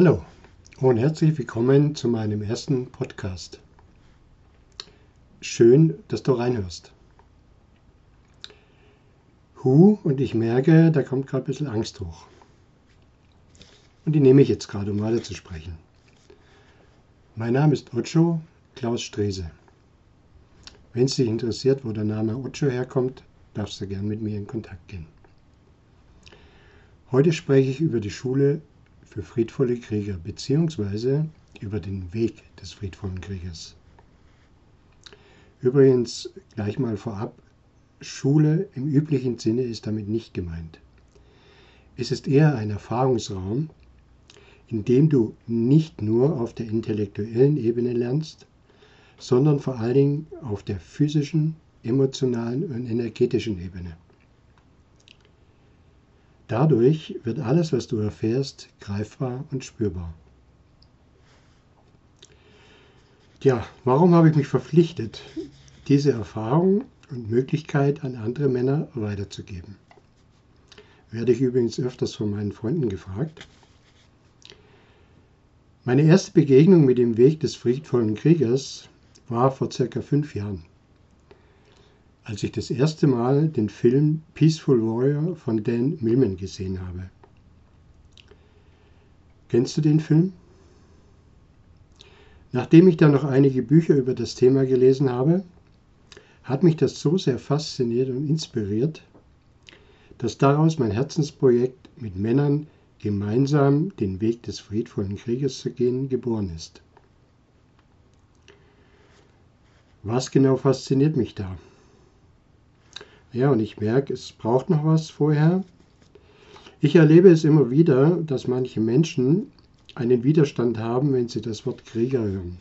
Hallo und herzlich willkommen zu meinem ersten Podcast. Schön, dass du reinhörst. Hu, und ich merke, da kommt gerade ein bisschen Angst hoch. Und die nehme ich jetzt gerade, um weiter zu sprechen. Mein Name ist Ocho Klaus Strese. Wenn es dich interessiert, wo der Name Ocho herkommt, darfst du gern mit mir in Kontakt gehen. Heute spreche ich über die Schule für friedvolle Krieger bzw. über den Weg des friedvollen Kriegers. Übrigens gleich mal vorab, Schule im üblichen Sinne ist damit nicht gemeint. Es ist eher ein Erfahrungsraum, in dem du nicht nur auf der intellektuellen Ebene lernst, sondern vor allen Dingen auf der physischen, emotionalen und energetischen Ebene. Dadurch wird alles, was du erfährst, greifbar und spürbar. Tja, warum habe ich mich verpflichtet, diese Erfahrung und Möglichkeit an andere Männer weiterzugeben? Werde ich übrigens öfters von meinen Freunden gefragt. Meine erste Begegnung mit dem Weg des friedvollen Kriegers war vor circa fünf Jahren als ich das erste Mal den Film Peaceful Warrior von Dan Millman gesehen habe. Kennst du den Film? Nachdem ich dann noch einige Bücher über das Thema gelesen habe, hat mich das so sehr fasziniert und inspiriert, dass daraus mein Herzensprojekt mit Männern gemeinsam den Weg des friedvollen Krieges zu gehen geboren ist. Was genau fasziniert mich da? Ja, und ich merke, es braucht noch was vorher. Ich erlebe es immer wieder, dass manche Menschen einen Widerstand haben, wenn sie das Wort Krieger hören.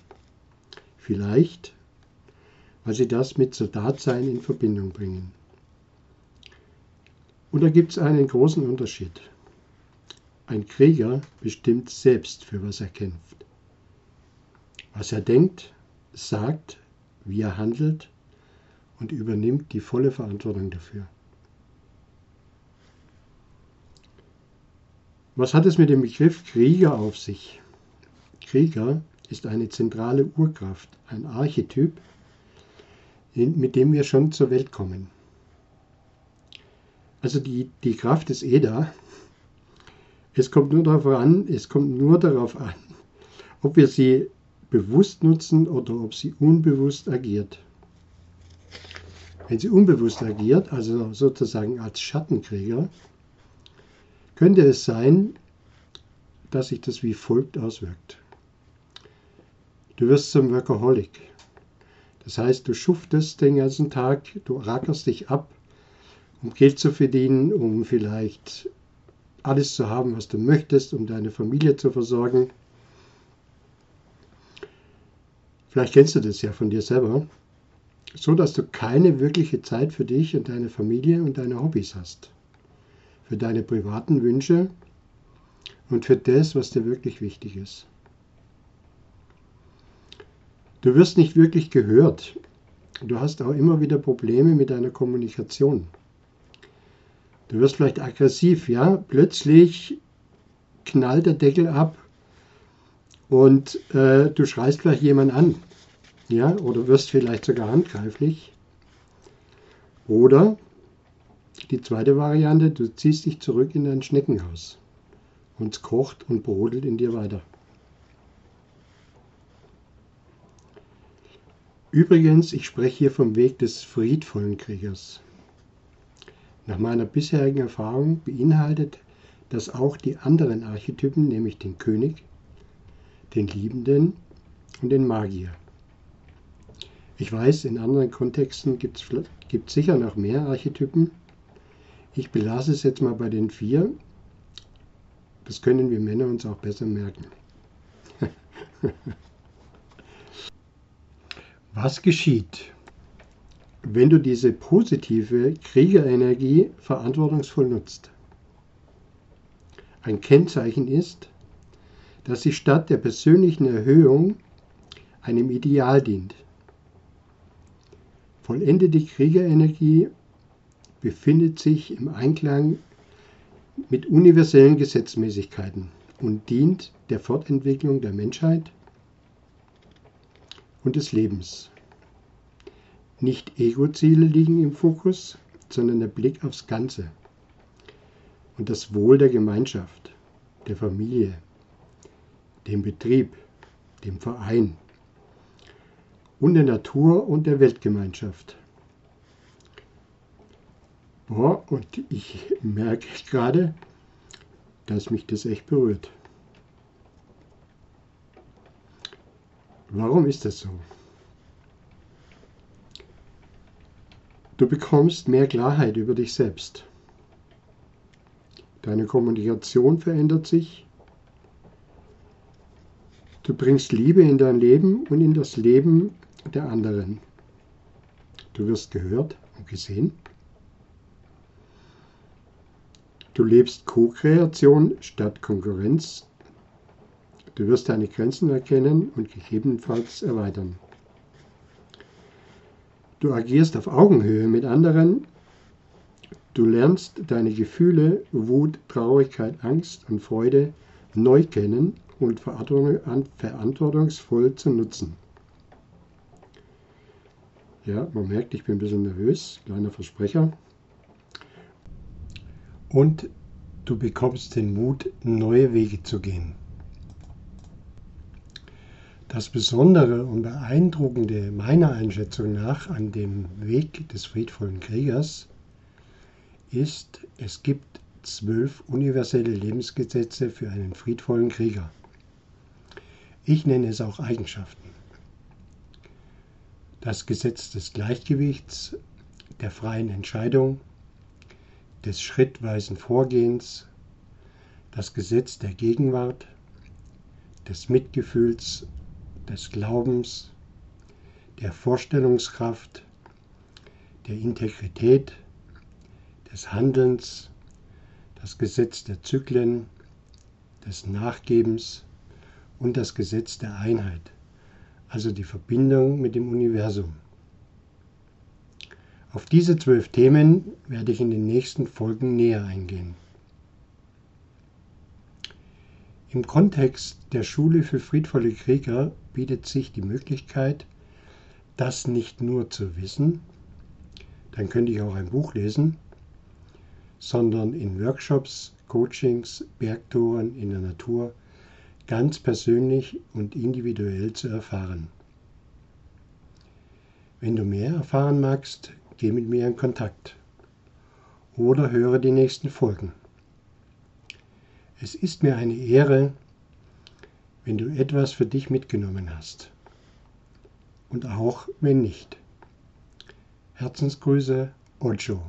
Vielleicht, weil sie das mit Soldatsein in Verbindung bringen. Und da gibt es einen großen Unterschied. Ein Krieger bestimmt selbst, für was er kämpft. Was er denkt, sagt, wie er handelt und übernimmt die volle Verantwortung dafür. Was hat es mit dem Begriff Krieger auf sich? Krieger ist eine zentrale Urkraft, ein Archetyp, mit dem wir schon zur Welt kommen. Also die, die Kraft ist eh da. Es kommt nur darauf an, es kommt nur darauf an, ob wir sie bewusst nutzen oder ob sie unbewusst agiert. Wenn sie unbewusst agiert, also sozusagen als Schattenkrieger, könnte es sein, dass sich das wie folgt auswirkt. Du wirst zum Workaholic. Das heißt, du schuftest den ganzen Tag, du rackerst dich ab, um Geld zu verdienen, um vielleicht alles zu haben, was du möchtest, um deine Familie zu versorgen. Vielleicht kennst du das ja von dir selber so dass du keine wirkliche Zeit für dich und deine Familie und deine Hobbys hast. Für deine privaten Wünsche und für das, was dir wirklich wichtig ist. Du wirst nicht wirklich gehört. Du hast auch immer wieder Probleme mit deiner Kommunikation. Du wirst vielleicht aggressiv, ja? Plötzlich knallt der Deckel ab und äh, du schreist vielleicht jemand an ja, oder wirst vielleicht sogar handgreiflich. Oder die zweite Variante, du ziehst dich zurück in dein Schneckenhaus und es kocht und brodelt in dir weiter. Übrigens, ich spreche hier vom Weg des friedvollen Kriegers. Nach meiner bisherigen Erfahrung beinhaltet das auch die anderen Archetypen, nämlich den König, den Liebenden und den Magier. Ich weiß, in anderen Kontexten gibt es sicher noch mehr Archetypen. Ich belasse es jetzt mal bei den vier. Das können wir Männer uns auch besser merken. Was geschieht, wenn du diese positive Kriegerenergie verantwortungsvoll nutzt? Ein Kennzeichen ist, dass sie statt der persönlichen Erhöhung einem Ideal dient. Vollendete Kriegerenergie befindet sich im Einklang mit universellen Gesetzmäßigkeiten und dient der Fortentwicklung der Menschheit und des Lebens. Nicht Ego-Ziele liegen im Fokus, sondern der Blick aufs Ganze und das Wohl der Gemeinschaft, der Familie, dem Betrieb, dem Verein und der Natur und der Weltgemeinschaft. Boah, und ich merke gerade, dass mich das echt berührt. Warum ist das so? Du bekommst mehr Klarheit über dich selbst. Deine Kommunikation verändert sich. Du bringst Liebe in dein Leben und in das Leben der anderen. Du wirst gehört und gesehen. Du lebst Co-Kreation statt Konkurrenz. Du wirst deine Grenzen erkennen und gegebenenfalls erweitern. Du agierst auf Augenhöhe mit anderen. Du lernst deine Gefühle, Wut, Traurigkeit, Angst und Freude neu kennen und verantwortungsvoll zu nutzen. Ja, man merkt, ich bin ein bisschen nervös, kleiner Versprecher und du bekommst den Mut, neue Wege zu gehen. Das Besondere und Beeindruckende meiner Einschätzung nach an dem Weg des friedvollen Kriegers ist, es gibt zwölf universelle Lebensgesetze für einen friedvollen Krieger. Ich nenne es auch Eigenschaften. Das Gesetz des Gleichgewichts, der freien Entscheidung, des schrittweisen Vorgehens, das Gesetz der Gegenwart, des Mitgefühls, des Glaubens, der Vorstellungskraft, der Integrität, des Handelns, das Gesetz der Zyklen, des Nachgebens und das Gesetz der Einheit, also die Verbindung mit dem Universum. Auf diese zwölf Themen werde ich in den nächsten Folgen näher eingehen. Im Kontext der Schule für friedvolle Krieger bietet sich die Möglichkeit, das nicht nur zu wissen, dann könnte ich auch ein Buch lesen, sondern in Workshops, Coachings, Bergtouren in der Natur ganz persönlich und individuell zu erfahren. Wenn du mehr erfahren magst, geh mit mir in Kontakt oder höre die nächsten Folgen. Es ist mir eine Ehre, wenn du etwas für dich mitgenommen hast. Und auch wenn nicht. Herzensgrüße, Ocho.